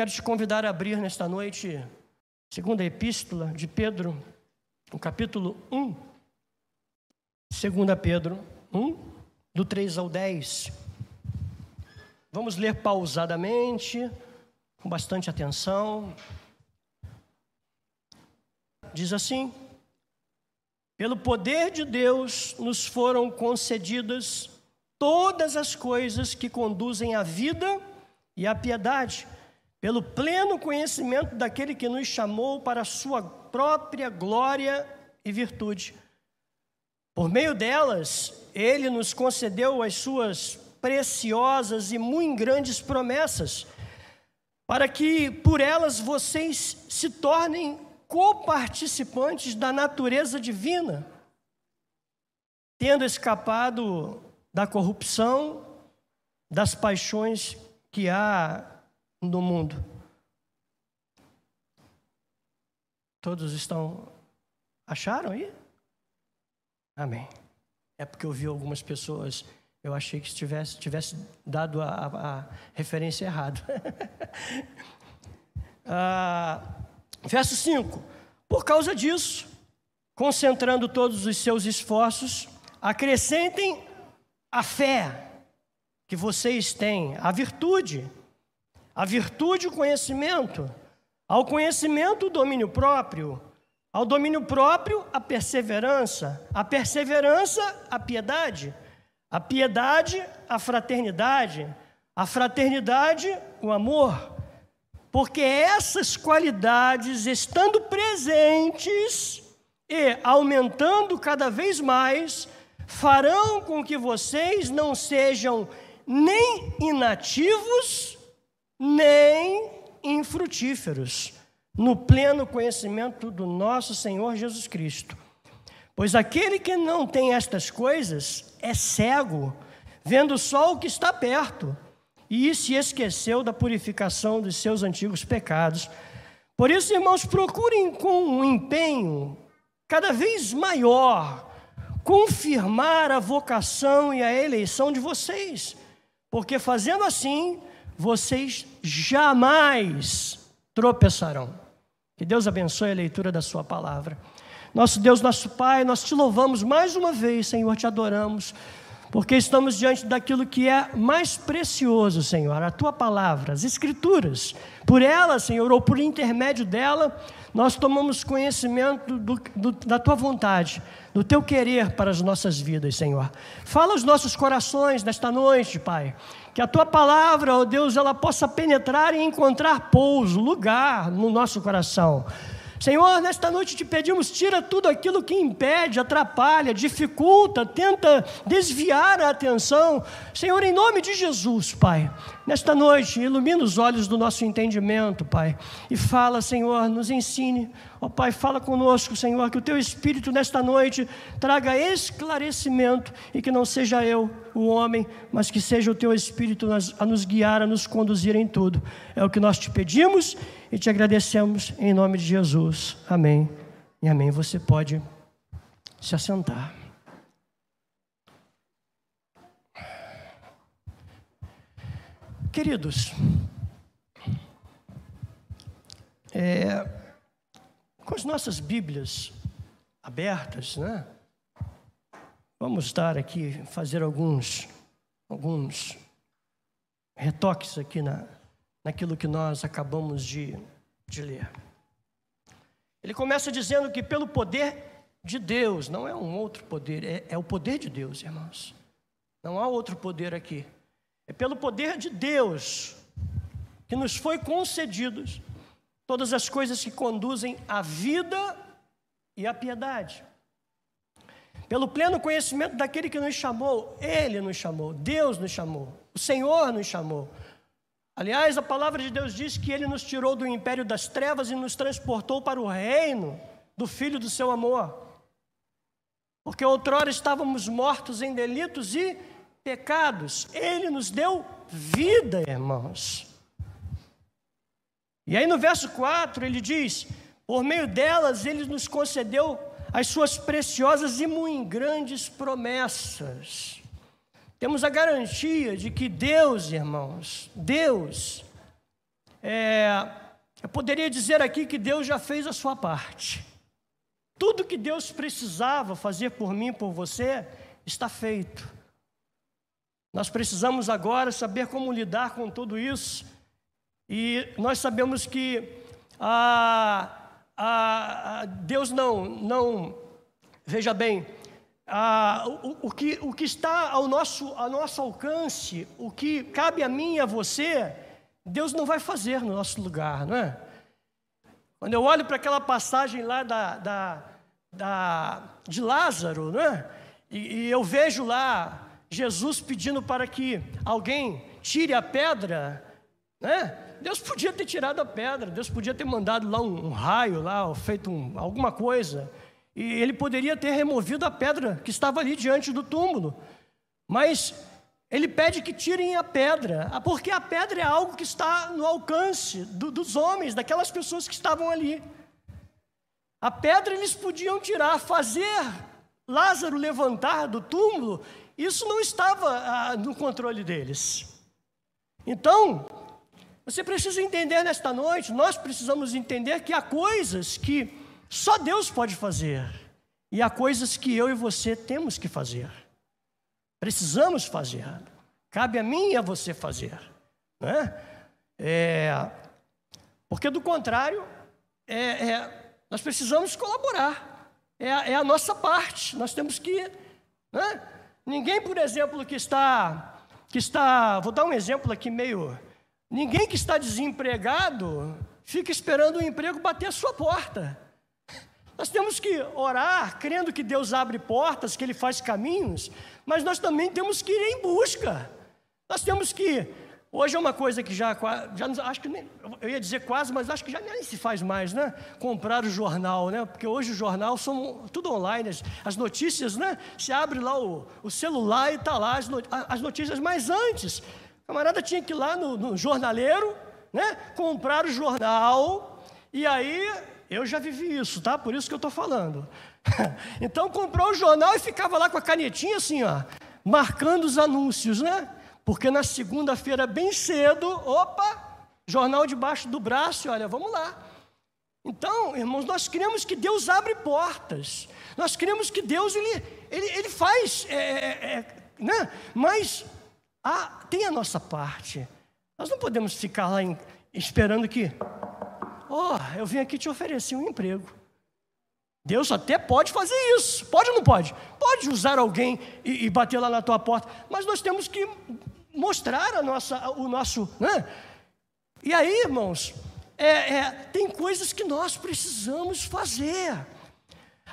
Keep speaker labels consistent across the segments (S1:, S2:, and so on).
S1: quero te convidar a abrir nesta noite, segunda epístola de Pedro, o capítulo 1. Segunda Pedro 1, do 3 ao 10. Vamos ler pausadamente, com bastante atenção. Diz assim: Pelo poder de Deus nos foram concedidas todas as coisas que conduzem à vida e à piedade, pelo pleno conhecimento daquele que nos chamou para a sua própria glória e virtude. Por meio delas, ele nos concedeu as suas preciosas e muito grandes promessas, para que por elas vocês se tornem coparticipantes da natureza divina, tendo escapado da corrupção, das paixões que há no mundo. Todos estão. Acharam aí? Amém. É porque eu vi algumas pessoas, eu achei que tivesse, tivesse dado a, a, a referência errada. ah, verso 5: Por causa disso, concentrando todos os seus esforços, acrescentem a fé que vocês têm, a virtude, a virtude, o conhecimento, ao conhecimento, o domínio próprio, ao domínio próprio, a perseverança, a perseverança, a piedade, a piedade, a fraternidade, a fraternidade, o amor. Porque essas qualidades, estando presentes e aumentando cada vez mais, farão com que vocês não sejam nem inativos, nem infrutíferos, no pleno conhecimento do nosso Senhor Jesus Cristo. Pois aquele que não tem estas coisas é cego, vendo só o que está perto, e se esqueceu da purificação dos seus antigos pecados. Por isso, irmãos, procurem com um empenho cada vez maior confirmar a vocação e a eleição de vocês, porque fazendo assim, vocês jamais tropeçarão. Que Deus abençoe a leitura da Sua palavra. Nosso Deus, nosso Pai, nós te louvamos mais uma vez, Senhor, te adoramos, porque estamos diante daquilo que é mais precioso, Senhor, a tua palavra, as Escrituras. Por ela, Senhor, ou por intermédio dela, nós tomamos conhecimento do, do, da tua vontade, do teu querer para as nossas vidas, Senhor. Fala aos nossos corações nesta noite, Pai. Que a tua palavra, ó Deus, ela possa penetrar e encontrar pouso, lugar no nosso coração. Senhor, nesta noite te pedimos, tira tudo aquilo que impede, atrapalha, dificulta, tenta desviar a atenção. Senhor, em nome de Jesus, Pai, nesta noite, ilumina os olhos do nosso entendimento, Pai, e fala, Senhor, nos ensine. Ó oh, Pai, fala conosco, Senhor, que o teu Espírito nesta noite traga esclarecimento e que não seja eu, o homem, mas que seja o teu Espírito a nos guiar, a nos conduzir em tudo. É o que nós te pedimos e te agradecemos em nome de Jesus. Amém. E amém. Você pode se assentar. Queridos, é, com as nossas Bíblias abertas, né? Vamos estar aqui fazer alguns alguns retoques aqui na, naquilo que nós acabamos de, de ler. Ele começa dizendo que pelo poder de Deus, não é um outro poder, é, é o poder de Deus, irmãos. Não há outro poder aqui. É pelo poder de Deus que nos foi concedidos todas as coisas que conduzem à vida e à piedade. Pelo pleno conhecimento daquele que nos chamou, Ele nos chamou, Deus nos chamou, o Senhor nos chamou Aliás, a palavra de Deus diz que ele nos tirou do império das trevas e nos transportou para o reino do Filho do seu amor. Porque outrora estávamos mortos em delitos e pecados. Ele nos deu vida, irmãos. E aí no verso 4 ele diz: por meio delas ele nos concedeu as suas preciosas e muito grandes promessas. Temos a garantia de que Deus, irmãos, Deus, é, eu poderia dizer aqui que Deus já fez a sua parte. Tudo que Deus precisava fazer por mim, por você, está feito. Nós precisamos agora saber como lidar com tudo isso. E nós sabemos que ah, ah, Deus não, não, veja bem, ah, o, o, que, o que está ao nosso, ao nosso alcance, o que cabe a mim e a você, Deus não vai fazer no nosso lugar, não é? Quando eu olho para aquela passagem lá da, da, da, de Lázaro, né? E, e eu vejo lá Jesus pedindo para que alguém tire a pedra, né? Deus podia ter tirado a pedra, Deus podia ter mandado lá um, um raio, lá, feito um, alguma coisa, e ele poderia ter removido a pedra que estava ali diante do túmulo. Mas ele pede que tirem a pedra, ah, porque a pedra é algo que está no alcance do, dos homens, daquelas pessoas que estavam ali. A pedra eles podiam tirar, fazer Lázaro levantar do túmulo, isso não estava ah, no controle deles. Então, você precisa entender nesta noite, nós precisamos entender que há coisas que só Deus pode fazer, e há coisas que eu e você temos que fazer. Precisamos fazer. Cabe a mim e a você fazer. Né? É, porque do contrário, é, é, nós precisamos colaborar. É, é, a nossa parte. Nós temos que. Né? Ninguém, por exemplo, que está, que está. Vou dar um exemplo aqui meio. Ninguém que está desempregado fica esperando o emprego bater a sua porta. Nós temos que orar, crendo que Deus abre portas, que Ele faz caminhos, mas nós também temos que ir em busca. Nós temos que. Hoje é uma coisa que já, já acho que nem, eu ia dizer quase, mas acho que já nem se faz mais, né? Comprar o jornal, né? Porque hoje o jornal são tudo online, as, as notícias, né? Se abre lá o, o celular e está lá as, as notícias. Mas antes, o camarada tinha que ir lá no, no jornaleiro, né? Comprar o jornal e aí eu já vivi isso, tá? Por isso que eu estou falando. então comprou o jornal e ficava lá com a canetinha assim, ó, marcando os anúncios, né? Porque na segunda-feira, bem cedo, opa, jornal debaixo do braço, olha, vamos lá. Então, irmãos, nós queremos que Deus abre portas. Nós queremos que Deus ele, ele, ele faz, é, é, é, né? Mas ah, tem a nossa parte. Nós não podemos ficar lá em, esperando que Ó, oh, eu vim aqui te oferecer um emprego. Deus até pode fazer isso. Pode ou não pode? Pode usar alguém e, e bater lá na tua porta. Mas nós temos que mostrar a nossa, o nosso. Né? E aí, irmãos, é, é, tem coisas que nós precisamos fazer.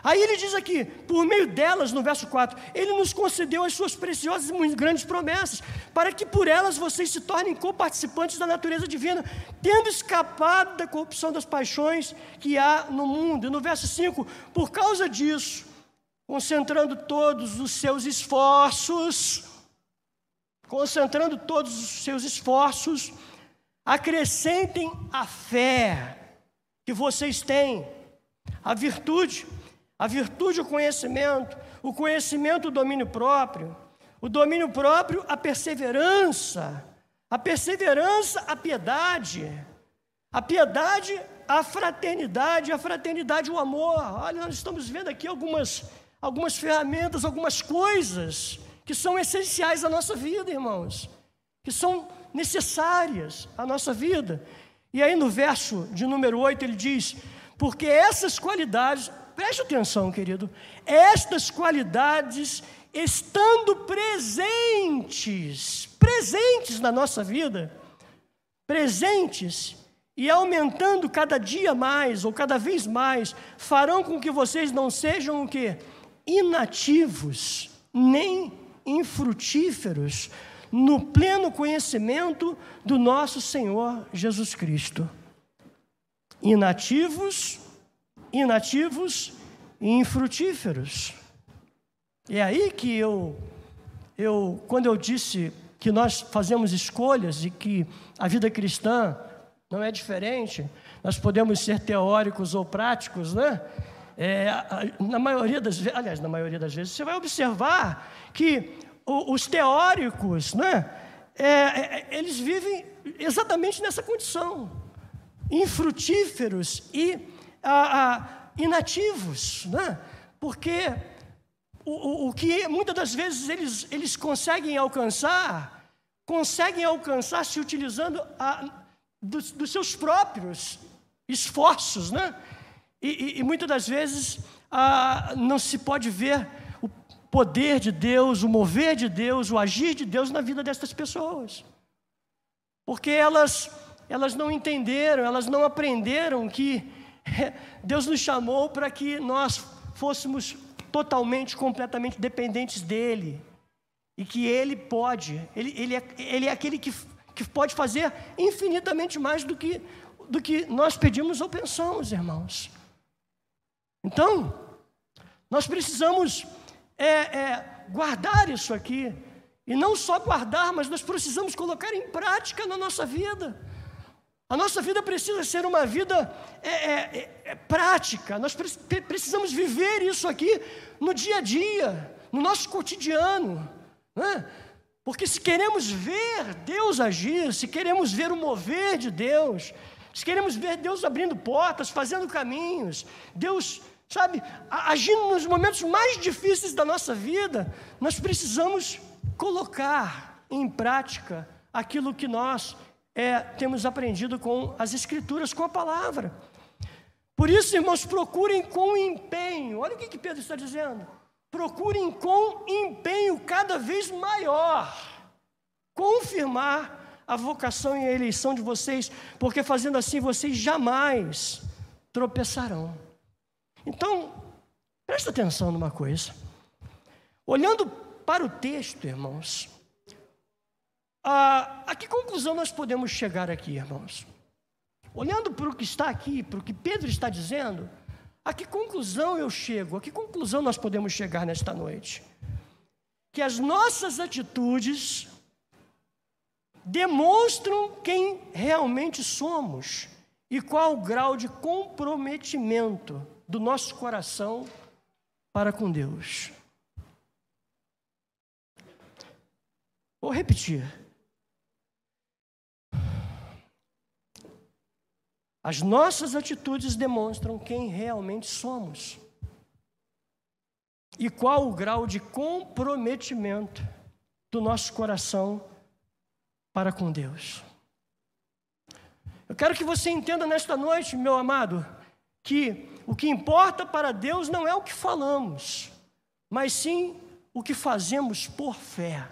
S1: Aí ele diz aqui, por meio delas, no verso 4, ele nos concedeu as suas preciosas e grandes promessas, para que por elas vocês se tornem coparticipantes da natureza divina, tendo escapado da corrupção das paixões que há no mundo. E no verso 5, por causa disso, concentrando todos os seus esforços, concentrando todos os seus esforços, acrescentem a fé que vocês têm, a virtude, a virtude, o conhecimento, o conhecimento, o domínio próprio, o domínio próprio, a perseverança, a perseverança, a piedade, a piedade, a fraternidade, a fraternidade, o amor. Olha, nós estamos vendo aqui algumas, algumas ferramentas, algumas coisas que são essenciais à nossa vida, irmãos, que são necessárias à nossa vida. E aí no verso de número 8 ele diz: porque essas qualidades Preste atenção, querido. Estas qualidades estando presentes, presentes na nossa vida, presentes e aumentando cada dia mais ou cada vez mais, farão com que vocês não sejam o que inativos, nem infrutíferos no pleno conhecimento do nosso Senhor Jesus Cristo. Inativos inativos e infrutíferos. É aí que eu, eu, quando eu disse que nós fazemos escolhas e que a vida cristã não é diferente, nós podemos ser teóricos ou práticos, né? É, na maioria das vezes, aliás, na maioria das vezes, você vai observar que os teóricos, né? É, é, eles vivem exatamente nessa condição. infrutíferos e ah, ah, inativos, né? porque o, o, o, que muitas das vezes eles, eles conseguem alcançar, conseguem alcançar se utilizando a, dos, dos, seus próprios esforços, né? E, e, e muitas das vezes ah, não se pode ver o poder de Deus, o mover de Deus, o agir de Deus na vida dessas pessoas, porque elas elas não entenderam, elas não aprenderam que Deus nos chamou para que nós fôssemos totalmente, completamente dependentes dEle. E que Ele pode, Ele, ele, é, ele é aquele que, que pode fazer infinitamente mais do que, do que nós pedimos ou pensamos, irmãos. Então, nós precisamos é, é, guardar isso aqui. E não só guardar, mas nós precisamos colocar em prática na nossa vida. A nossa vida precisa ser uma vida é, é, é, é prática, nós pre precisamos viver isso aqui no dia a dia, no nosso cotidiano. Né? Porque se queremos ver Deus agir, se queremos ver o mover de Deus, se queremos ver Deus abrindo portas, fazendo caminhos, Deus, sabe, agindo nos momentos mais difíceis da nossa vida, nós precisamos colocar em prática aquilo que nós é, temos aprendido com as Escrituras, com a palavra. Por isso, irmãos, procurem com empenho. Olha o que, que Pedro está dizendo. Procurem com empenho cada vez maior confirmar a vocação e a eleição de vocês, porque fazendo assim vocês jamais tropeçarão. Então, presta atenção numa coisa. Olhando para o texto, irmãos, ah, a que conclusão nós podemos chegar aqui, irmãos? Olhando para o que está aqui, para o que Pedro está dizendo, a que conclusão eu chego? A que conclusão nós podemos chegar nesta noite? Que as nossas atitudes demonstram quem realmente somos e qual o grau de comprometimento do nosso coração para com Deus. Vou repetir. As nossas atitudes demonstram quem realmente somos e qual o grau de comprometimento do nosso coração para com Deus. Eu quero que você entenda nesta noite, meu amado, que o que importa para Deus não é o que falamos, mas sim o que fazemos por fé.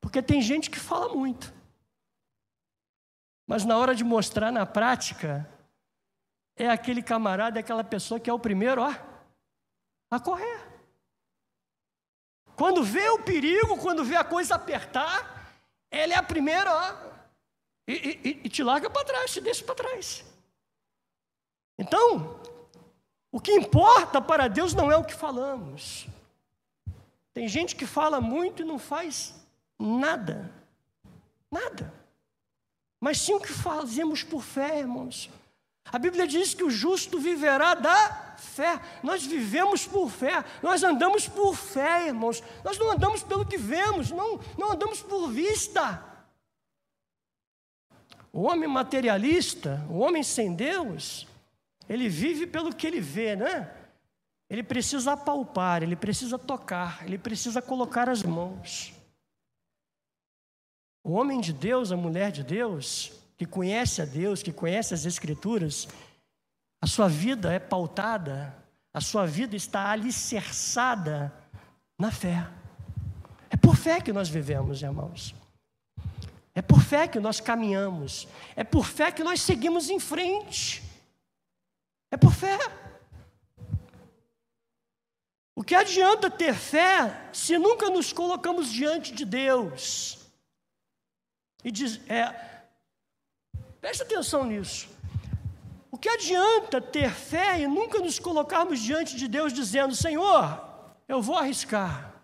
S1: Porque tem gente que fala muito, mas na hora de mostrar na prática, é aquele camarada, é aquela pessoa que é o primeiro, ó, a correr. Quando vê o perigo, quando vê a coisa apertar, ele é a primeira, ó, e, e, e te larga para trás, te deixa para trás. Então, o que importa para Deus não é o que falamos. Tem gente que fala muito e não faz nada. Nada mas sim o que fazemos por fé, irmãos. A Bíblia diz que o justo viverá da fé. Nós vivemos por fé, nós andamos por fé, irmãos. Nós não andamos pelo que vemos, não, não andamos por vista. O homem materialista, o homem sem Deus, ele vive pelo que ele vê, né? Ele precisa apalpar, ele precisa tocar, ele precisa colocar as mãos. O homem de Deus, a mulher de Deus, que conhece a Deus, que conhece as Escrituras, a sua vida é pautada, a sua vida está alicerçada na fé. É por fé que nós vivemos, irmãos. É por fé que nós caminhamos. É por fé que nós seguimos em frente. É por fé. O que adianta ter fé se nunca nos colocamos diante de Deus? E diz, é, preste atenção nisso. O que adianta ter fé e nunca nos colocarmos diante de Deus dizendo: Senhor, eu vou arriscar,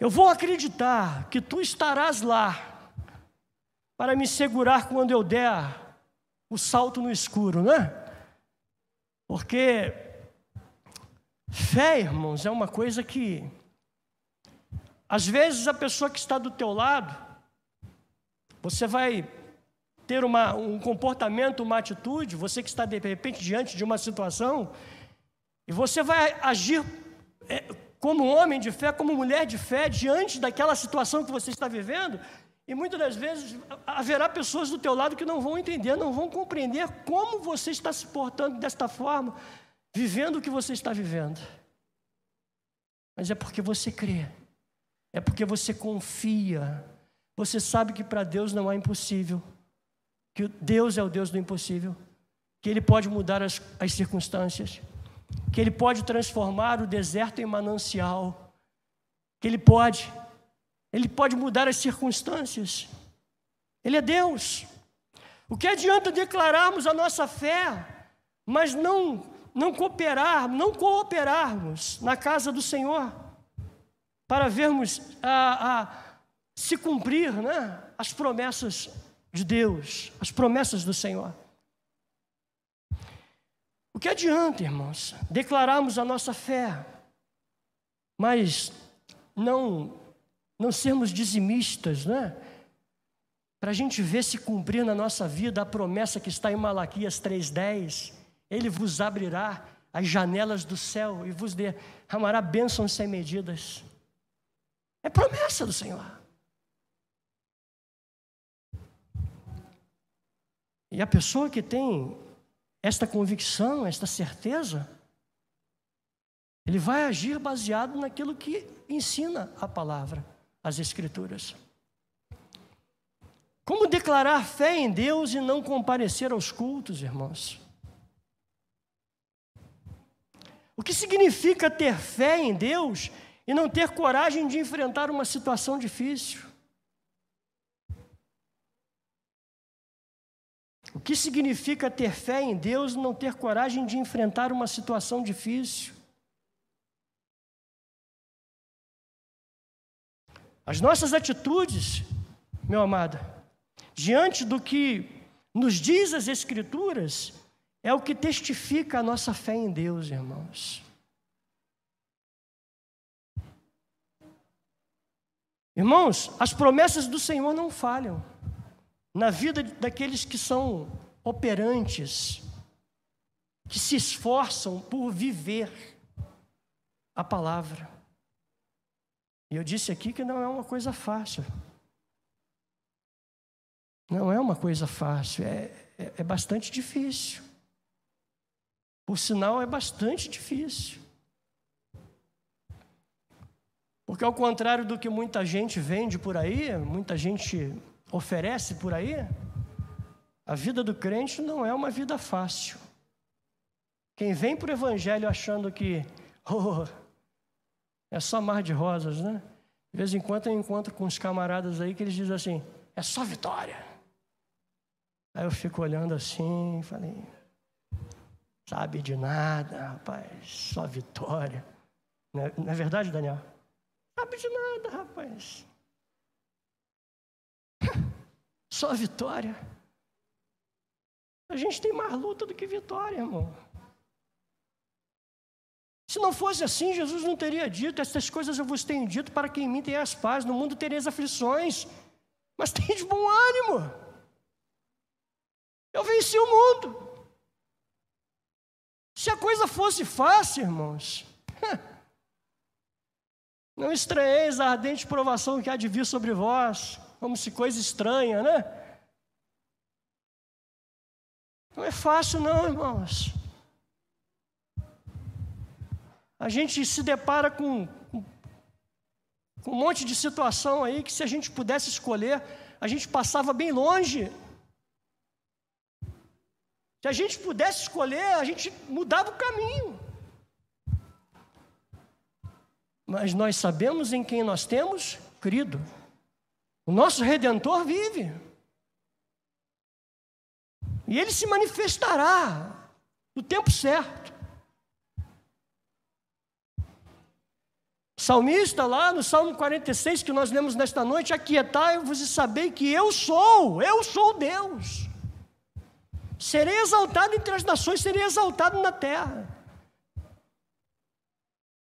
S1: eu vou acreditar que tu estarás lá para me segurar quando eu der o salto no escuro, né? Porque fé, irmãos, é uma coisa que às vezes a pessoa que está do teu lado você vai ter uma, um comportamento, uma atitude, você que está de repente diante de uma situação, e você vai agir é, como homem de fé, como mulher de fé, diante daquela situação que você está vivendo, e muitas das vezes haverá pessoas do teu lado que não vão entender, não vão compreender como você está se portando desta forma, vivendo o que você está vivendo. Mas é porque você crê, é porque você confia, você sabe que para Deus não há impossível, que Deus é o Deus do impossível, que Ele pode mudar as, as circunstâncias, que Ele pode transformar o deserto em manancial, que Ele pode, Ele pode mudar as circunstâncias. Ele é Deus. O que adianta declararmos a nossa fé, mas não não cooperar, não cooperarmos na casa do Senhor para vermos a, a se cumprir né, as promessas de Deus, as promessas do Senhor. O que adianta, irmãos, declararmos a nossa fé, mas não não sermos dizimistas, né? Para a gente ver se cumprir na nossa vida a promessa que está em Malaquias 3,10 ele vos abrirá as janelas do céu e vos derramará bênçãos sem medidas. É promessa do Senhor. E a pessoa que tem esta convicção, esta certeza, ele vai agir baseado naquilo que ensina a palavra, as Escrituras. Como declarar fé em Deus e não comparecer aos cultos, irmãos? O que significa ter fé em Deus e não ter coragem de enfrentar uma situação difícil? O que significa ter fé em Deus e não ter coragem de enfrentar uma situação difícil? As nossas atitudes, meu amado, diante do que nos diz as Escrituras, é o que testifica a nossa fé em Deus, irmãos. Irmãos, as promessas do Senhor não falham na vida daqueles que são operantes, que se esforçam por viver a palavra. E eu disse aqui que não é uma coisa fácil. Não é uma coisa fácil, é, é, é bastante difícil. Por sinal, é bastante difícil. Porque, ao contrário do que muita gente vende por aí, muita gente oferece por aí, a vida do crente não é uma vida fácil. Quem vem para o Evangelho achando que oh, é só mar de rosas, né? De vez em quando eu encontro com uns camaradas aí que eles dizem assim: é só vitória. Aí eu fico olhando assim falei: Sabe de nada, rapaz, só vitória. Não é, não é verdade, Daniel? Sabe de nada, rapaz. Só vitória. A gente tem mais luta do que vitória, irmão. Se não fosse assim, Jesus não teria dito: Essas coisas eu vos tenho dito para que em mim tenha as paz. No mundo tereis aflições, mas de bom ânimo. Eu venci o mundo. Se a coisa fosse fácil, irmãos, não estranheis a ardente provação que há de vir sobre vós, como se coisa estranha, né? Não é fácil, não, irmãos. A gente se depara com, com um monte de situação aí que, se a gente pudesse escolher, a gente passava bem longe se a gente pudesse escolher, a gente mudava o caminho. Mas nós sabemos em quem nós temos crido. O nosso redentor vive. E ele se manifestará no tempo certo. salmista, lá no Salmo 46, que nós lemos nesta noite: Aquietai-vos e sabei que eu sou, eu sou Deus. Serei exaltado entre as nações, serei exaltado na terra.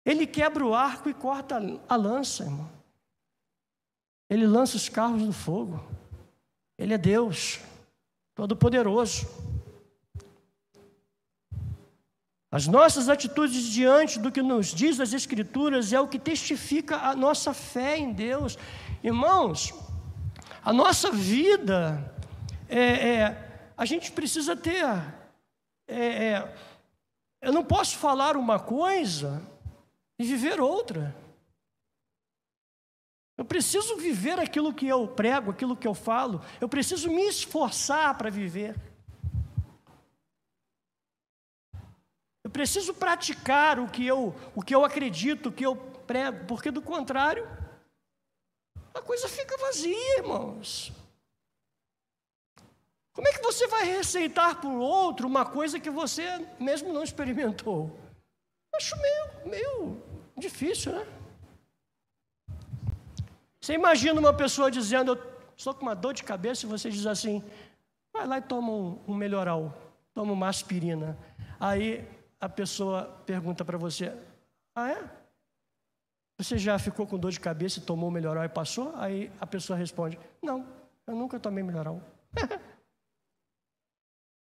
S1: Ele quebra o arco e corta a lança, irmão. Ele lança os carros no fogo. Ele é Deus. Todo-Poderoso. As nossas atitudes diante do que nos diz as Escrituras é o que testifica a nossa fé em Deus. Irmãos, a nossa vida, é, é, a gente precisa ter. É, é, eu não posso falar uma coisa e viver outra. Eu preciso viver aquilo que eu prego, aquilo que eu falo. Eu preciso me esforçar para viver. Eu preciso praticar o que eu, o que eu acredito, o que eu prego, porque do contrário, a coisa fica vazia, irmãos. Como é que você vai receitar para o outro uma coisa que você mesmo não experimentou? Acho meio, meio difícil, né? Você imagina uma pessoa dizendo, eu estou com uma dor de cabeça, e você diz assim, vai lá e toma um, melhoral, toma uma aspirina. Aí a pessoa pergunta para você, ah é? Você já ficou com dor de cabeça e tomou o melhoral e passou? Aí a pessoa responde, não, eu nunca tomei melhoral. Como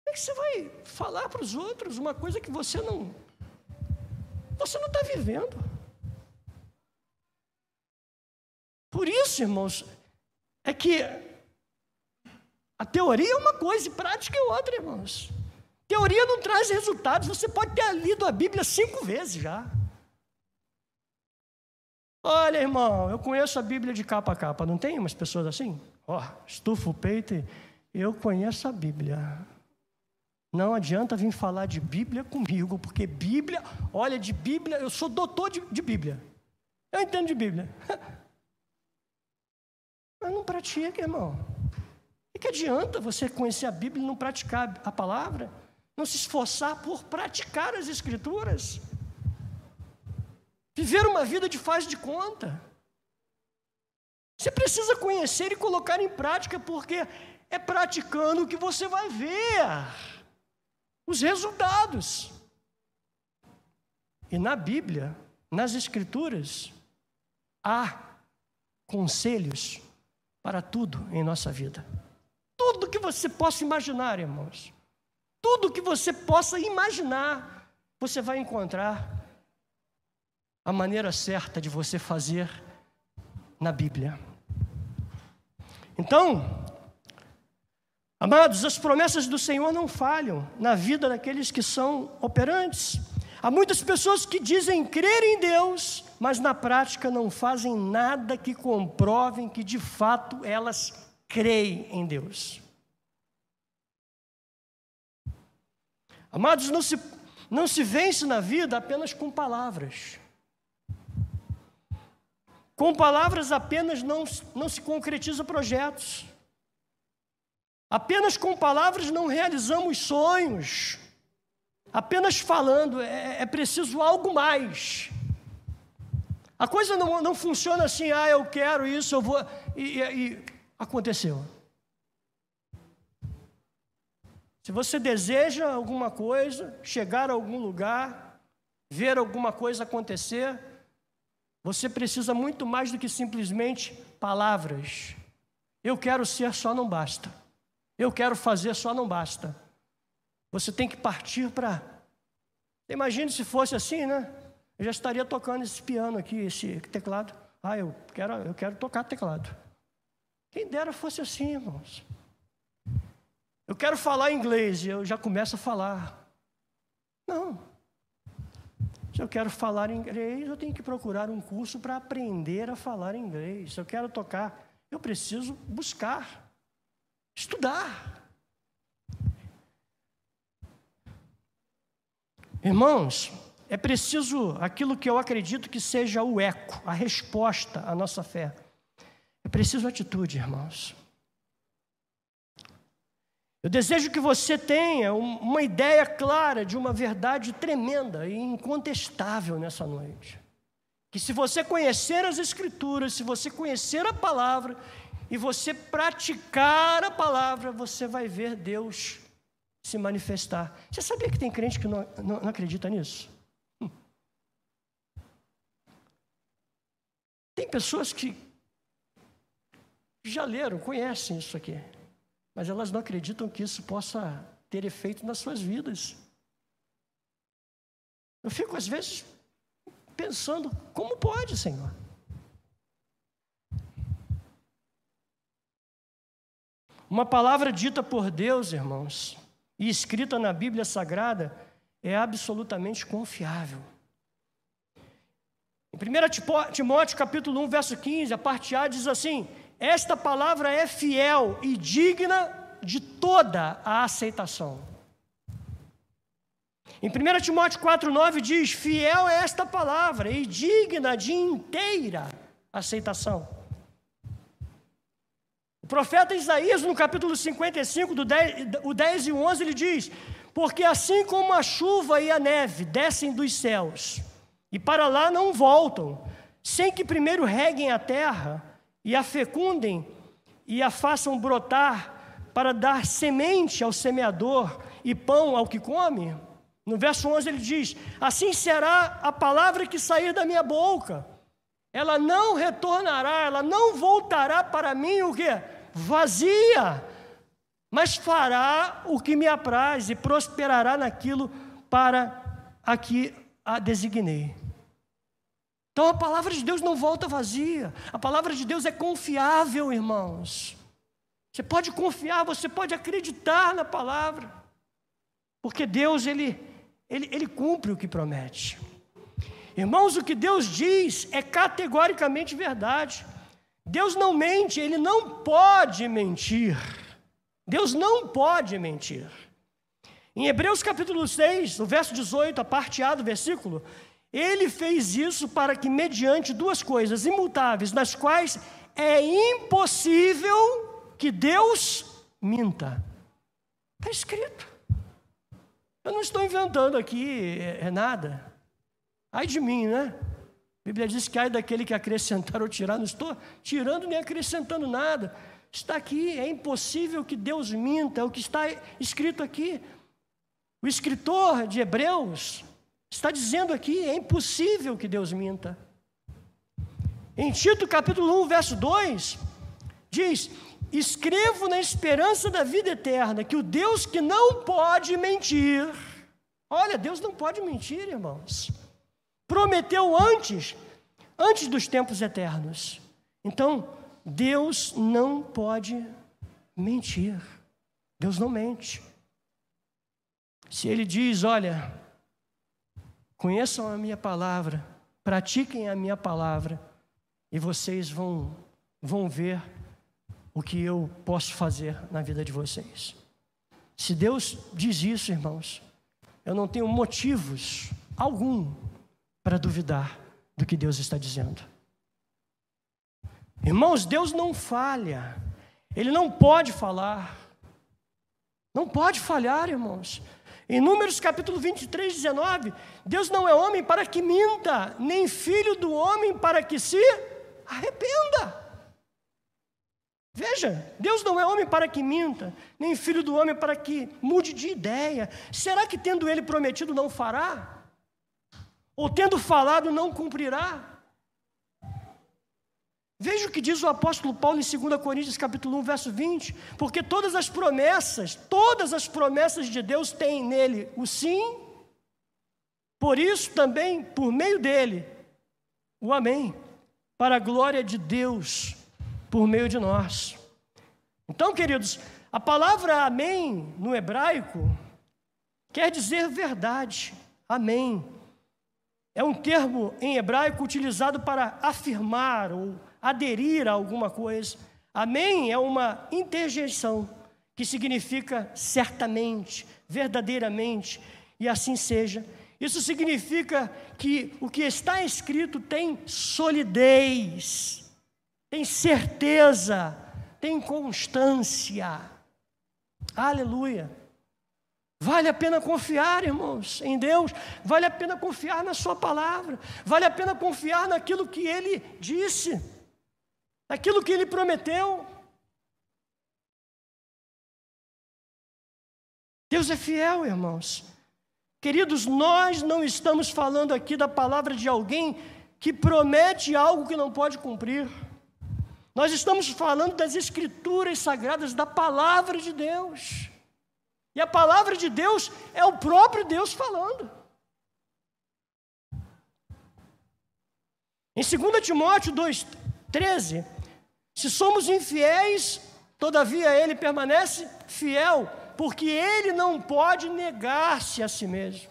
S1: é que você vai falar para os outros uma coisa que você não, você não está vivendo? Por isso, irmãos, é que a teoria é uma coisa e prática é outra, irmãos. Teoria não traz resultados. Você pode ter lido a Bíblia cinco vezes já. Olha, irmão, eu conheço a Bíblia de capa a capa. Não tem umas pessoas assim? Ó, oh, estufa o peito e eu conheço a Bíblia. Não adianta vir falar de Bíblia comigo, porque Bíblia, olha, de Bíblia, eu sou doutor de, de Bíblia. Eu entendo de Bíblia. Mas não pratica, irmão. E que adianta você conhecer a Bíblia e não praticar a palavra? Não se esforçar por praticar as Escrituras? Viver uma vida de faz de conta. Você precisa conhecer e colocar em prática, porque é praticando que você vai ver os resultados. E na Bíblia, nas Escrituras, há conselhos para tudo em nossa vida. Tudo que você possa imaginar, irmãos. Tudo que você possa imaginar, você vai encontrar a maneira certa de você fazer na Bíblia. Então, amados, as promessas do Senhor não falham na vida daqueles que são operantes. Há muitas pessoas que dizem crer em Deus, mas na prática não fazem nada que comprovem que de fato elas creem em Deus. Amados, não se, não se vence na vida apenas com palavras. Com palavras apenas não, não se concretiza projetos. Apenas com palavras não realizamos sonhos. Apenas falando, é, é preciso algo mais. A coisa não, não funciona assim, ah, eu quero isso, eu vou. E, e, e aconteceu. Se você deseja alguma coisa, chegar a algum lugar, ver alguma coisa acontecer, você precisa muito mais do que simplesmente palavras. Eu quero ser só não basta. Eu quero fazer só não basta. Você tem que partir para. Imagine se fosse assim, né? Eu já estaria tocando esse piano aqui, esse teclado. Ah, eu quero, eu quero tocar teclado. Quem dera fosse assim, irmãos. Eu quero falar inglês e eu já começo a falar. Não. Se eu quero falar inglês, eu tenho que procurar um curso para aprender a falar inglês. Se eu quero tocar, eu preciso buscar, estudar. Irmãos, é preciso aquilo que eu acredito que seja o eco, a resposta à nossa fé. É preciso atitude, irmãos. Eu desejo que você tenha uma ideia clara de uma verdade tremenda e incontestável nessa noite. Que se você conhecer as Escrituras, se você conhecer a palavra e você praticar a palavra, você vai ver Deus se manifestar. Você sabia que tem crente que não, não, não acredita nisso? Pessoas que já leram, conhecem isso aqui, mas elas não acreditam que isso possa ter efeito nas suas vidas. Eu fico, às vezes, pensando: como pode, Senhor? Uma palavra dita por Deus, irmãos, e escrita na Bíblia Sagrada, é absolutamente confiável. Em 1 Timóteo capítulo 1, verso 15, a parte A diz assim: Esta palavra é fiel e digna de toda a aceitação. Em 1 Timóteo 4,9 diz: Fiel é esta palavra e digna de inteira aceitação profeta Isaías, no capítulo 55, do 10, o 10 e o 11, ele diz: Porque assim como a chuva e a neve descem dos céus e para lá não voltam, sem que primeiro reguem a terra e a fecundem e a façam brotar para dar semente ao semeador e pão ao que come. No verso 11 ele diz: Assim será a palavra que sair da minha boca. Ela não retornará, ela não voltará para mim o que? vazia, mas fará o que me apraz e prosperará naquilo para a que a designei. Então a palavra de Deus não volta vazia, a palavra de Deus é confiável, irmãos. Você pode confiar, você pode acreditar na palavra, porque Deus, Ele, Ele, Ele cumpre o que promete. Irmãos, o que Deus diz é categoricamente verdade. Deus não mente, ele não pode mentir. Deus não pode mentir. Em Hebreus capítulo 6, no verso 18, a parte A do versículo, ele fez isso para que, mediante duas coisas imutáveis, nas quais é impossível que Deus minta. Está escrito. Eu não estou inventando aqui é, é nada. Ai de mim, né? A Bíblia diz que ai daquele que acrescentar ou tirar, não estou tirando nem acrescentando nada. Está aqui, é impossível que Deus minta, é o que está escrito aqui. O escritor de Hebreus está dizendo aqui, é impossível que Deus minta. Em Tito capítulo 1, verso 2, diz: Escrevo na esperança da vida eterna, que o Deus que não pode mentir, olha, Deus não pode mentir, irmãos prometeu antes, antes dos tempos eternos. Então, Deus não pode mentir. Deus não mente. Se Ele diz: Olha, conheçam a minha palavra, pratiquem a minha palavra, e vocês vão, vão ver o que eu posso fazer na vida de vocês. Se Deus diz isso, irmãos, eu não tenho motivos algum para duvidar do que Deus está dizendo. Irmãos, Deus não falha, Ele não pode falar, não pode falhar, irmãos. Em Números capítulo 23, 19, Deus não é homem para que minta, nem filho do homem para que se arrependa. Veja, Deus não é homem para que minta, nem filho do homem para que mude de ideia. Será que tendo ele prometido não fará? ou tendo falado, não cumprirá. Veja o que diz o apóstolo Paulo em 2 Coríntios capítulo 1, verso 20, porque todas as promessas, todas as promessas de Deus têm nele o sim, por isso também, por meio dele, o amém, para a glória de Deus, por meio de nós. Então, queridos, a palavra amém no hebraico quer dizer verdade, amém. É um termo em hebraico utilizado para afirmar ou aderir a alguma coisa. Amém é uma interjeição que significa certamente, verdadeiramente, e assim seja. Isso significa que o que está escrito tem solidez, tem certeza, tem constância. Aleluia. Vale a pena confiar, irmãos, em Deus, vale a pena confiar na Sua palavra, vale a pena confiar naquilo que Ele disse, naquilo que Ele prometeu. Deus é fiel, irmãos. Queridos, nós não estamos falando aqui da palavra de alguém que promete algo que não pode cumprir. Nós estamos falando das escrituras sagradas, da palavra de Deus. E a palavra de Deus é o próprio Deus falando. Em 2 Timóteo 2,13, se somos infiéis, todavia ele permanece fiel, porque ele não pode negar-se a si mesmo.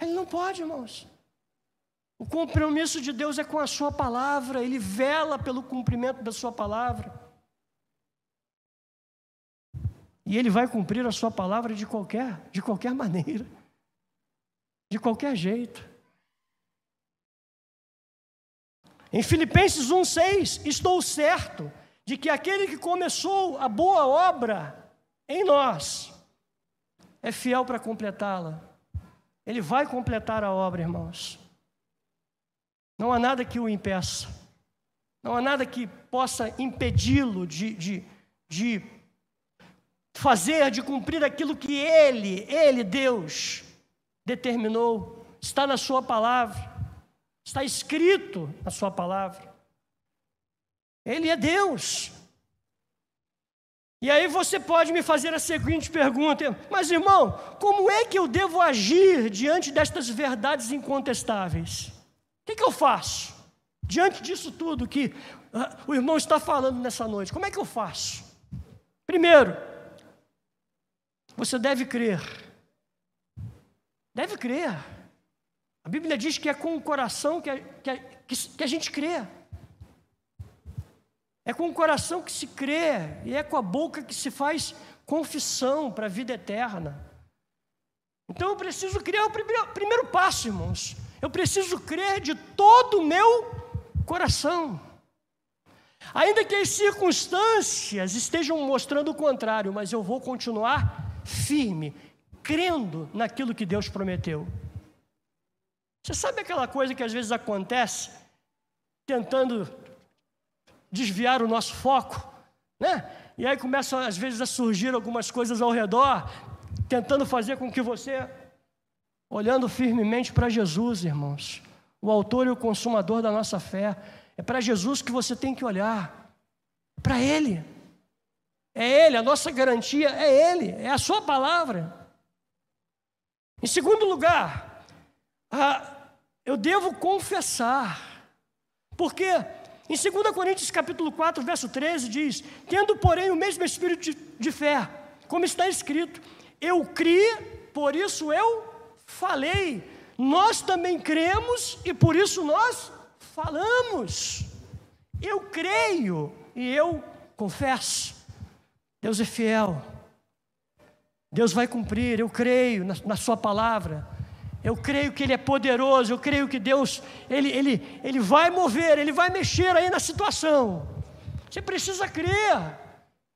S1: Ele não pode, irmãos. O compromisso de Deus é com a Sua palavra, Ele vela pelo cumprimento da Sua palavra. E Ele vai cumprir a Sua palavra de qualquer, de qualquer maneira, de qualquer jeito. Em Filipenses 1,6, estou certo de que aquele que começou a boa obra em nós é fiel para completá-la. Ele vai completar a obra, irmãos. Não há nada que o impeça. Não há nada que possa impedi-lo de, de, de fazer, de cumprir aquilo que Ele, Ele, Deus, determinou. Está na Sua palavra. Está escrito na Sua palavra. Ele é Deus. E aí você pode me fazer a seguinte pergunta: mas irmão, como é que eu devo agir diante destas verdades incontestáveis? que, que eu faço? Diante disso tudo que uh, o irmão está falando nessa noite, como é que eu faço? Primeiro, você deve crer. Deve crer. A Bíblia diz que é com o coração que a, que a, que a gente crê. É com o coração que se crê, e é com a boca que se faz confissão para a vida eterna. Então eu preciso criar o primeiro, primeiro passo, irmãos. Eu preciso crer de todo o meu coração. Ainda que as circunstâncias estejam mostrando o contrário, mas eu vou continuar firme, crendo naquilo que Deus prometeu. Você sabe aquela coisa que às vezes acontece, tentando desviar o nosso foco, né? E aí começam às vezes a surgir algumas coisas ao redor, tentando fazer com que você olhando firmemente para Jesus, irmãos, o autor e o consumador da nossa fé. É para Jesus que você tem que olhar, para Ele. É Ele, a nossa garantia é Ele, é a Sua palavra. Em segundo lugar, eu devo confessar, porque em 2 Coríntios capítulo 4, verso 13 diz: Tendo, porém, o mesmo espírito de, de fé, como está escrito, eu criei, por isso eu falei. Nós também cremos e por isso nós falamos. Eu creio e eu confesso. Deus é fiel. Deus vai cumprir. Eu creio na, na Sua palavra. Eu creio que Ele é poderoso. Eu creio que Deus ele, ele, ele vai mover, Ele vai mexer aí na situação. Você precisa crer.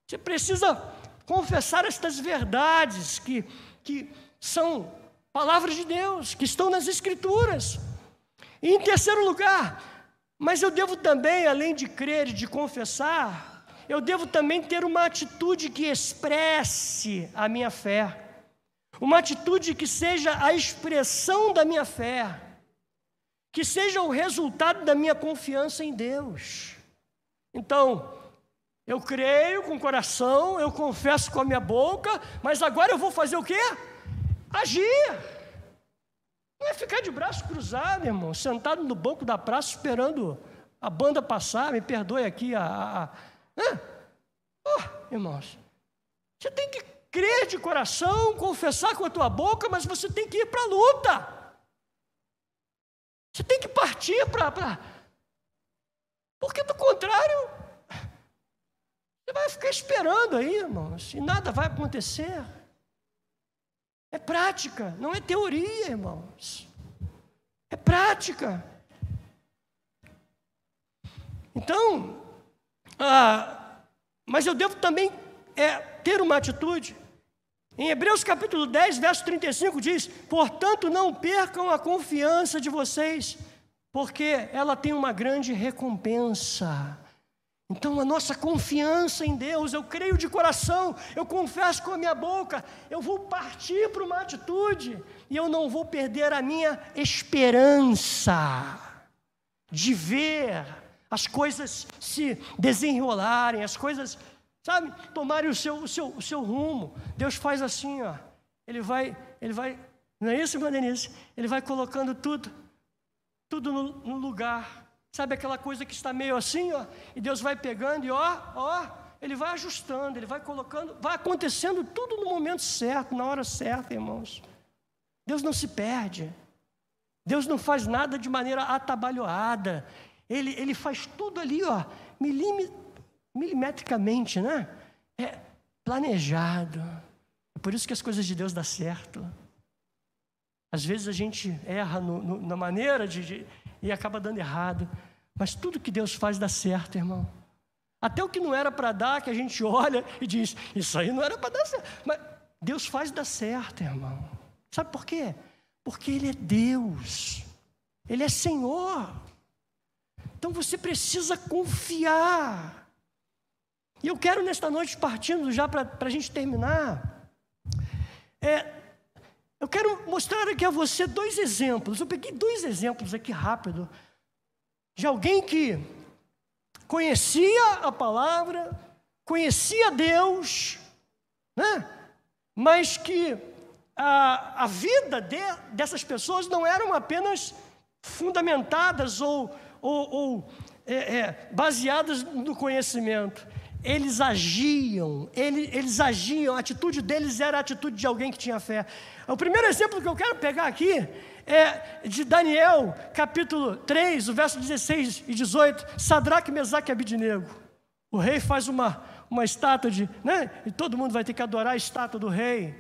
S1: Você precisa confessar estas verdades que, que são palavras de Deus, que estão nas Escrituras. E em terceiro lugar, mas eu devo também, além de crer e de confessar, eu devo também ter uma atitude que expresse a minha fé, uma atitude que seja a expressão da minha fé, que seja o resultado da minha confiança em Deus. Então, eu creio com o coração, eu confesso com a minha boca, mas agora eu vou fazer o quê? Agir. Não é ficar de braço cruzado, irmão, sentado no banco da praça esperando a banda passar, me perdoe aqui a. a, a oh, irmãos, você tem que crer de coração, confessar com a tua boca, mas você tem que ir para a luta. Você tem que partir para. Pra... Porque do contrário, você vai ficar esperando aí, irmãos, e nada vai acontecer. É prática, não é teoria, irmãos. É prática. Então, ah, mas eu devo também é, ter uma atitude. Em Hebreus capítulo 10, verso 35 diz: Portanto, não percam a confiança de vocês, porque ela tem uma grande recompensa. Então, a nossa confiança em Deus, eu creio de coração, eu confesso com a minha boca, eu vou partir para uma atitude e eu não vou perder a minha esperança de ver as coisas se desenrolarem, as coisas, sabe, tomarem o seu, o seu, o seu rumo. Deus faz assim, ó. Ele vai, ele vai, não é isso, irmã Denise? Ele vai colocando tudo, tudo no, no lugar. Sabe aquela coisa que está meio assim, ó, e Deus vai pegando e ó, ó, ele vai ajustando, ele vai colocando, vai acontecendo tudo no momento certo, na hora certa, irmãos. Deus não se perde. Deus não faz nada de maneira atabalhoada. Ele, ele faz tudo ali, ó, milim, milimetricamente, né? É planejado. É por isso que as coisas de Deus dão certo. Às vezes a gente erra no, no, na maneira de, de, e acaba dando errado. Mas tudo que Deus faz dá certo, irmão. Até o que não era para dar, que a gente olha e diz, isso aí não era para dar certo. Mas Deus faz dar certo, irmão. Sabe por quê? Porque Ele é Deus. Ele é Senhor. Então você precisa confiar. E eu quero nesta noite, partindo já para a gente terminar, é, eu quero mostrar aqui a você dois exemplos. Eu peguei dois exemplos aqui rápido de alguém que conhecia a palavra, conhecia Deus, né? mas que a, a vida de, dessas pessoas não eram apenas fundamentadas ou, ou, ou é, é, baseadas no conhecimento. Eles agiam, eles, eles agiam, a atitude deles era a atitude de alguém que tinha fé. O primeiro exemplo que eu quero pegar aqui é de Daniel, capítulo 3, o verso 16 e 18, Sadraque, Mesaque e Abidinego. O rei faz uma, uma estátua de, né? E todo mundo vai ter que adorar a estátua do rei.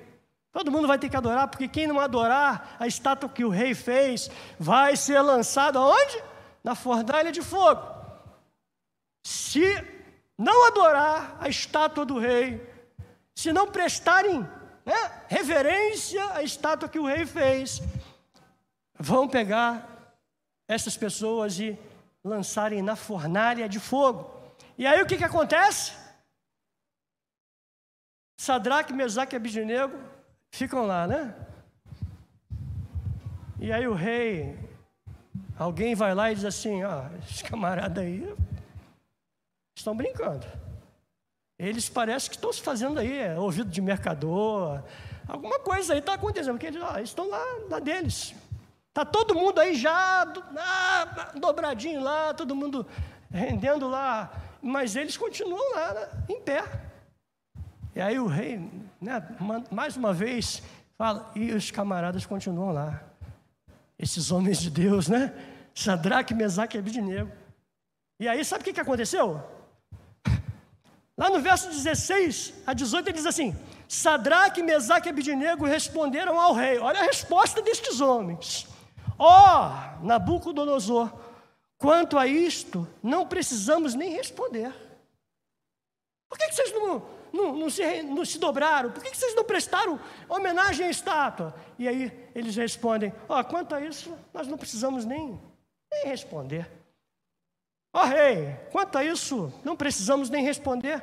S1: Todo mundo vai ter que adorar, porque quem não adorar a estátua que o rei fez, vai ser lançado aonde? Na fornalha de fogo. Se não adorar a estátua do rei, se não prestarem né, reverência à estátua que o rei fez, vão pegar essas pessoas e lançarem na fornalha de fogo. E aí o que, que acontece? Sadraque, Mesaque e Abidinego ficam lá, né? E aí o rei, alguém vai lá e diz assim: ó, esses camaradas aí estão brincando. Eles parecem que estão se fazendo aí, é, ouvido de mercador, alguma coisa aí está acontecendo, porque eles ó, estão lá na deles. Está todo mundo aí já ah, dobradinho lá, todo mundo rendendo lá, mas eles continuam lá, né, em pé. E aí o rei, né, mais uma vez, fala, e os camaradas continuam lá. Esses homens de Deus, né? Sadraque, Mesaque e Abidnego. E aí, sabe o que, que aconteceu? Lá no verso 16 a 18 ele diz assim: Sadraque, Mesaque e Abidnego responderam ao rei. Olha a resposta destes homens. Ó, oh, Nabucodonosor, quanto a isto, não precisamos nem responder. Por que, que vocês não, não, não, se, não se dobraram? Por que vocês não prestaram homenagem à estátua? E aí eles respondem: Ó, oh, quanto a isso, nós não precisamos nem, nem responder. Ó oh, rei, quanto a isso, não precisamos nem responder.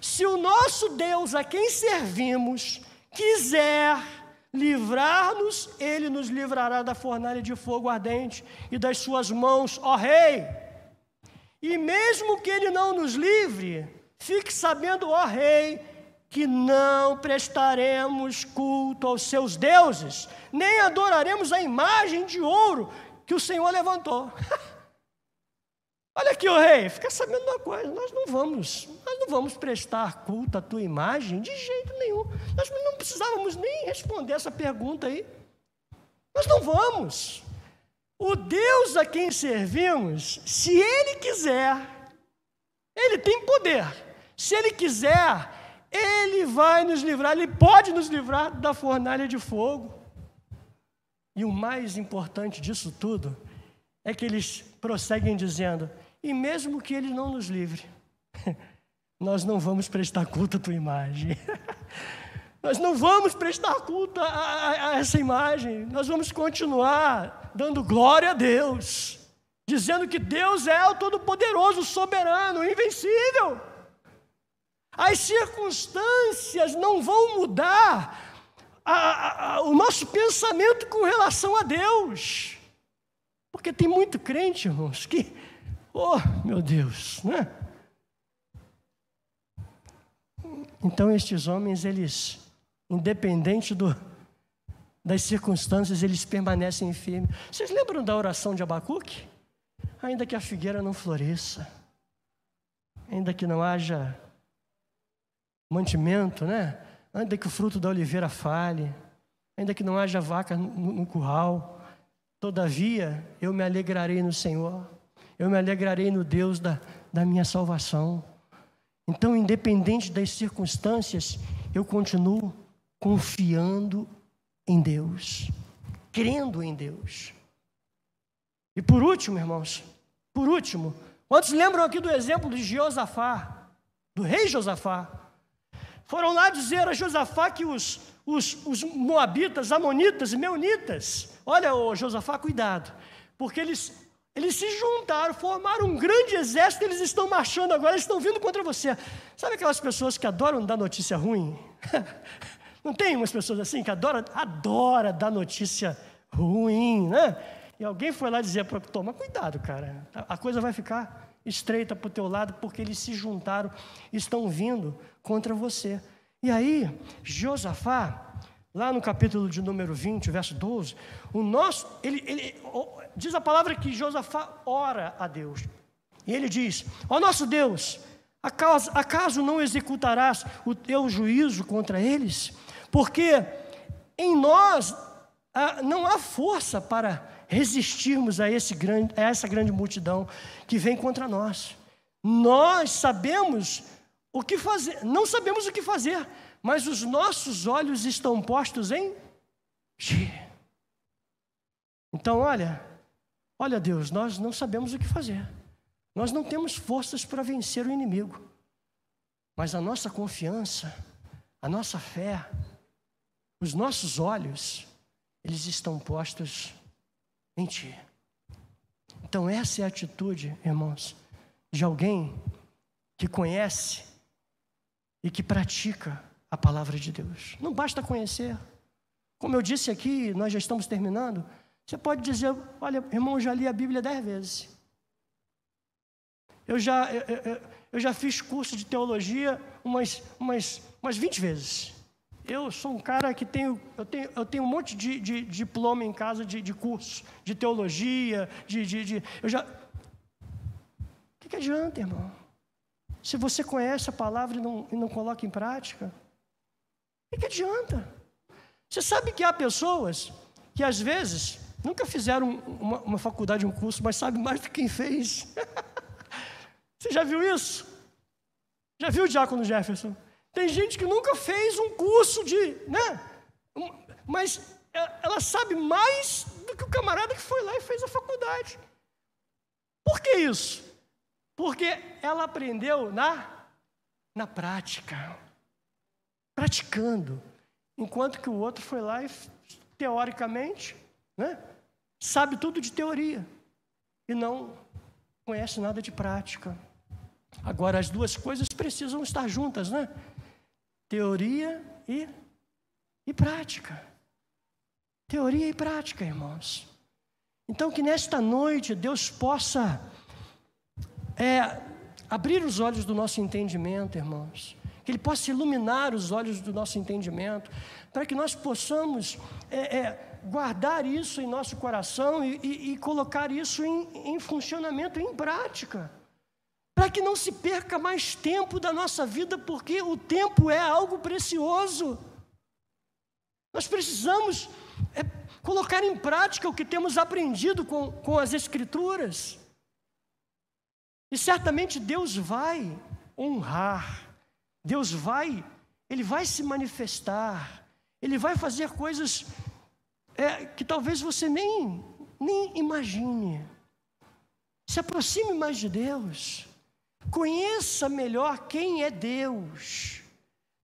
S1: Se o nosso Deus a quem servimos quiser livrar-nos, ele nos livrará da fornalha de fogo ardente e das suas mãos, ó rei. E mesmo que ele não nos livre, Fique sabendo, ó rei, que não prestaremos culto aos seus deuses, nem adoraremos a imagem de ouro que o Senhor levantou. Olha aqui, ó rei, fica sabendo uma coisa, nós não vamos, nós não vamos prestar culto à tua imagem de jeito nenhum. Nós não precisávamos nem responder essa pergunta aí. Nós não vamos. O Deus a quem servimos, se Ele quiser, Ele tem poder se Ele quiser, Ele vai nos livrar, Ele pode nos livrar da fornalha de fogo. E o mais importante disso tudo é que eles prosseguem dizendo: e mesmo que Ele não nos livre, nós não vamos prestar culto à tua imagem. nós não vamos prestar culto a, a, a essa imagem, nós vamos continuar dando glória a Deus, dizendo que Deus é o Todo-Poderoso, soberano, invencível. As circunstâncias não vão mudar a, o nosso pensamento com relação a Deus. Porque tem muito crente, irmãos, que Oh, meu Deus, né? Então estes homens, eles, independente do, das circunstâncias, eles permanecem firmes. Vocês lembram da oração de Abacuque? Ainda que a figueira não floresça, ainda que não haja mantimento, né? Ainda que o fruto da oliveira fale, ainda que não haja vaca no, no curral, todavia eu me alegrarei no Senhor, eu me alegrarei no Deus da, da minha salvação. Então, independente das circunstâncias, eu continuo confiando em Deus, crendo em Deus. E por último, irmãos, por último, quantos lembram aqui do exemplo de Josafá, do rei Josafá? Foram lá dizer a Josafá que os, os, os moabitas, amonitas e meunitas, olha, ô Josafá, cuidado, porque eles eles se juntaram, formaram um grande exército, eles estão marchando agora, eles estão vindo contra você. Sabe aquelas pessoas que adoram dar notícia ruim? Não tem umas pessoas assim que adoram, adora dar notícia ruim, né? E alguém foi lá dizer para toma cuidado, cara, a coisa vai ficar estreita para o teu lado porque eles se juntaram, estão vindo contra você. E aí, Josafá, lá no capítulo de número 20, verso 12, o nosso, ele, ele diz a palavra que Josafá ora a Deus. E ele diz: Ó oh, nosso Deus, acaso, acaso não executarás o teu juízo contra eles? Porque em nós ah, não há força para resistirmos a, esse grande, a essa grande multidão que vem contra nós. Nós sabemos o que fazer, não sabemos o que fazer, mas os nossos olhos estão postos em Então, olha, Olha, Deus, nós não sabemos o que fazer. Nós não temos forças para vencer o inimigo. Mas a nossa confiança, a nossa fé, os nossos olhos, eles estão postos em Ti. Então, essa é a atitude, irmãos, de alguém que conhece e que pratica a palavra de Deus. Não basta conhecer. Como eu disse aqui, nós já estamos terminando. Você pode dizer, olha, irmão, eu já li a Bíblia dez vezes. Eu já, eu, eu, eu já fiz curso de teologia umas, umas, umas 20 vezes. Eu sou um cara que tenho, eu tenho, eu tenho um monte de, de, de diploma em casa de, de curso, de teologia, de, de, de eu já. O que, que adianta, irmão? Se você conhece a palavra e não, e não coloca em prática, o que, adianta? Você sabe que há pessoas que às vezes Nunca fizeram uma, uma faculdade, um curso, mas sabe mais do que quem fez. Você já viu isso? Já viu o Diácono Jefferson? Tem gente que nunca fez um curso de, né? Mas ela sabe mais do que o camarada que foi lá e fez a faculdade. Por que isso? Porque ela aprendeu na, na prática, praticando, enquanto que o outro foi lá e, teoricamente, né? sabe tudo de teoria e não conhece nada de prática. Agora, as duas coisas precisam estar juntas, né? Teoria e, e prática. Teoria e prática, irmãos. Então, que nesta noite Deus possa é, abrir os olhos do nosso entendimento, irmãos. Que Ele possa iluminar os olhos do nosso entendimento, para que nós possamos é, é, guardar isso em nosso coração e, e, e colocar isso em, em funcionamento, em prática. Para que não se perca mais tempo da nossa vida, porque o tempo é algo precioso. Nós precisamos é, colocar em prática o que temos aprendido com, com as Escrituras. E certamente Deus vai honrar, Deus vai, Ele vai se manifestar, Ele vai fazer coisas é, que talvez você nem, nem imagine. Se aproxime mais de Deus. Conheça melhor quem é Deus.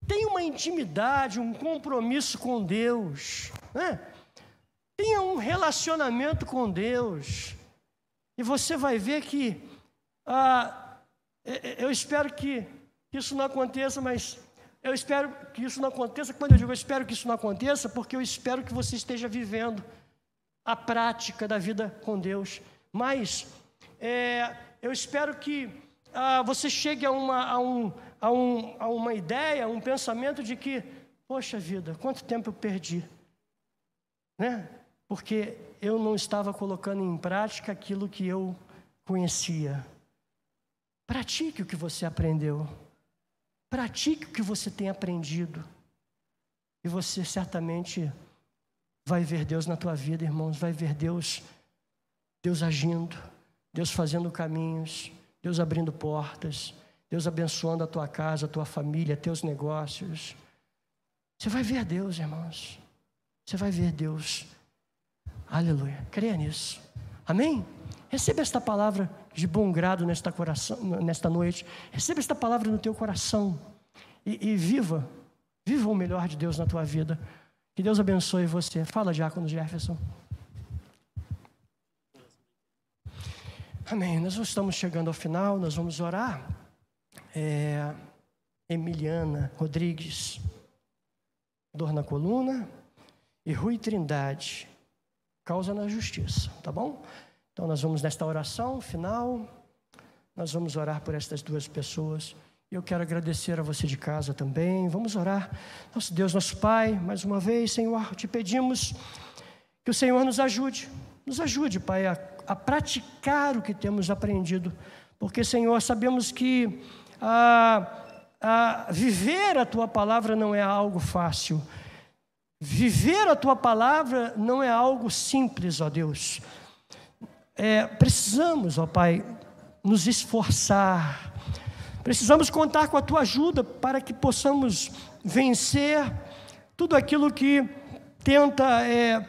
S1: Tenha uma intimidade, um compromisso com Deus. Né? Tenha um relacionamento com Deus. E você vai ver que. Ah, é, é, eu espero que isso não aconteça, mas eu espero que isso não aconteça. Quando eu digo eu espero que isso não aconteça, porque eu espero que você esteja vivendo a prática da vida com Deus. Mas é, eu espero que ah, você chegue a uma, a, um, a, um, a uma ideia, um pensamento de que, poxa vida, quanto tempo eu perdi, né? Porque eu não estava colocando em prática aquilo que eu conhecia. Pratique o que você aprendeu. Pratique o que você tem aprendido. E você certamente vai ver Deus na tua vida, irmãos, vai ver Deus Deus agindo, Deus fazendo caminhos, Deus abrindo portas, Deus abençoando a tua casa, a tua família, teus negócios. Você vai ver Deus, irmãos. Você vai ver Deus. Aleluia. Creia nisso. Amém? Receba esta palavra de bom grado nesta, coração, nesta noite. Receba esta palavra no teu coração. E, e viva, viva o melhor de Deus na tua vida. Que Deus abençoe você. Fala, Diácono Jefferson. Amém. Nós estamos chegando ao final, nós vamos orar. É, Emiliana Rodrigues, dor na coluna, e Rui Trindade, causa na justiça, tá bom? Então nós vamos nesta oração final, nós vamos orar por estas duas pessoas. Eu quero agradecer a você de casa também. Vamos orar. Nosso Deus, nosso Pai, mais uma vez, Senhor, te pedimos que o Senhor nos ajude. Nos ajude, Pai, a a praticar o que temos aprendido, porque, Senhor, sabemos que a, a viver a tua palavra não é algo fácil. Viver a tua palavra não é algo simples, ó Deus. É, precisamos, ó Pai, nos esforçar. Precisamos contar com a tua ajuda para que possamos vencer tudo aquilo que tenta é,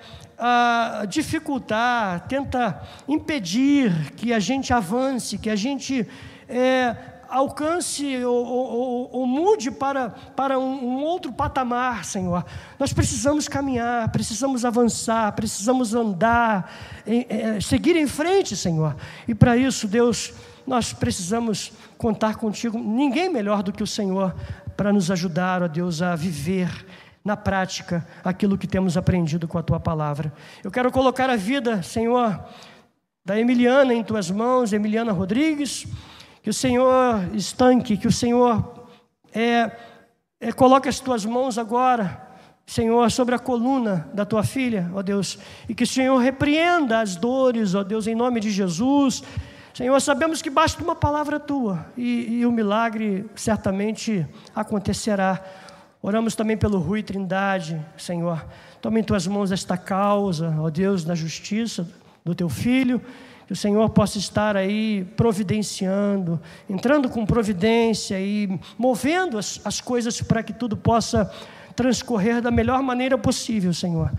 S1: dificultar, tenta impedir que a gente avance, que a gente é, alcance ou, ou, ou, mude para, para um, um, outro patamar, Senhor. Nós precisamos caminhar, precisamos avançar, precisamos andar, é, seguir em frente, Senhor. E para isso, Deus, nós precisamos contar contigo. Ninguém melhor do que o Senhor para nos ajudar, ó Deus, a viver na prática aquilo que temos aprendido com a tua palavra. Eu quero colocar a vida, Senhor, da Emiliana em tuas mãos, Emiliana Rodrigues, que o Senhor estanque, que o Senhor é, é, coloque as tuas mãos agora, Senhor, sobre a coluna da tua filha, ó Deus, e que o Senhor repreenda as dores, ó Deus, em nome de Jesus. Senhor, sabemos que basta uma palavra tua e, e o milagre certamente acontecerá. Oramos também pelo Rui Trindade, Senhor. Toma em tuas mãos esta causa, ó Deus, da justiça do teu filho. Que o Senhor possa estar aí providenciando, entrando com providência e movendo as, as coisas para que tudo possa transcorrer da melhor maneira possível, Senhor.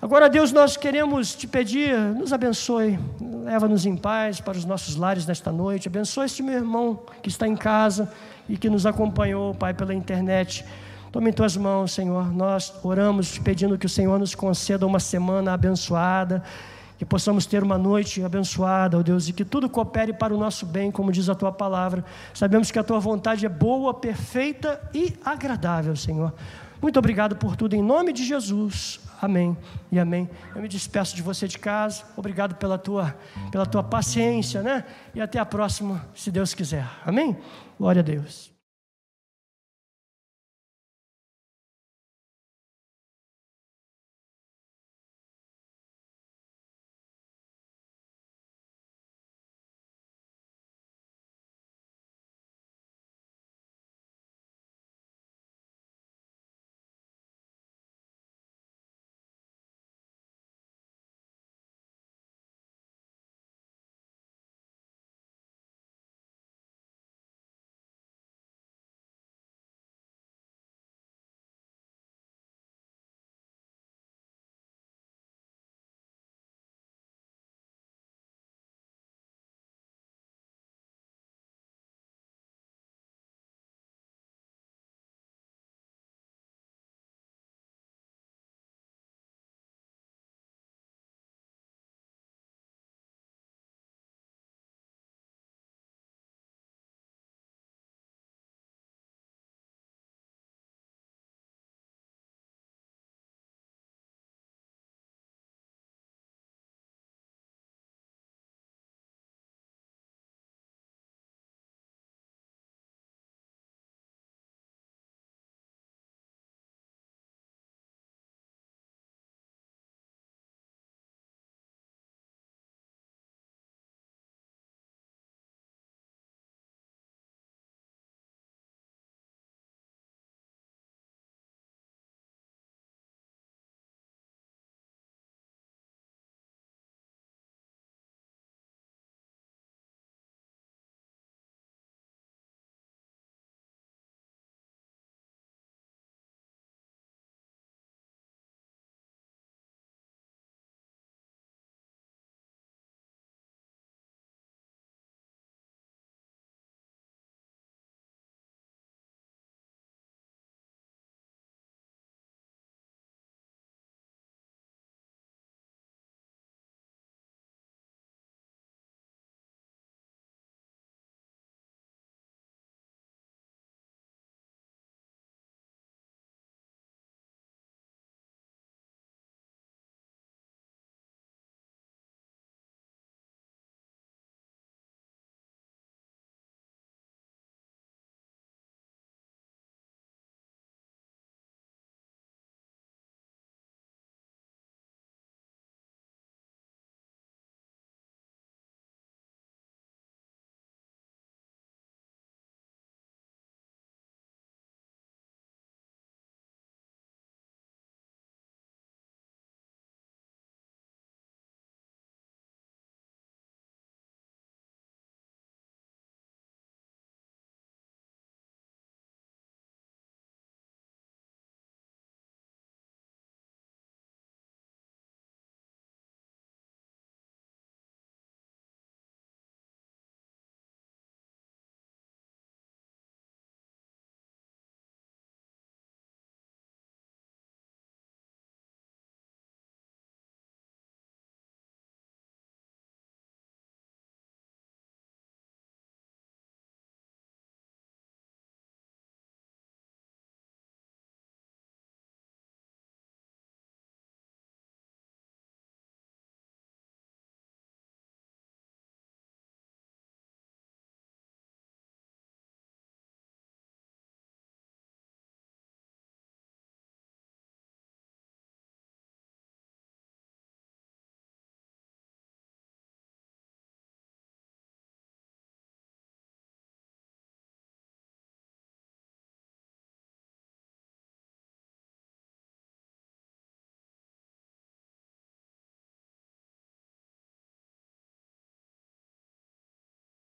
S1: Agora, Deus, nós queremos te pedir, nos abençoe, leva-nos em paz para os nossos lares nesta noite. Abençoe este meu irmão que está em casa e que nos acompanhou, Pai, pela internet. Tome em tuas mãos, Senhor. Nós oramos pedindo que o Senhor nos conceda uma semana abençoada, que possamos ter uma noite abençoada, ó Deus, e que tudo coopere para o nosso bem, como diz a tua palavra. Sabemos que a tua vontade é boa, perfeita e agradável, Senhor. Muito obrigado por tudo, em nome de Jesus. Amém e amém. Eu me despeço de você de casa. Obrigado pela tua, pela tua paciência, né? E até a próxima, se Deus quiser. Amém? Glória a Deus.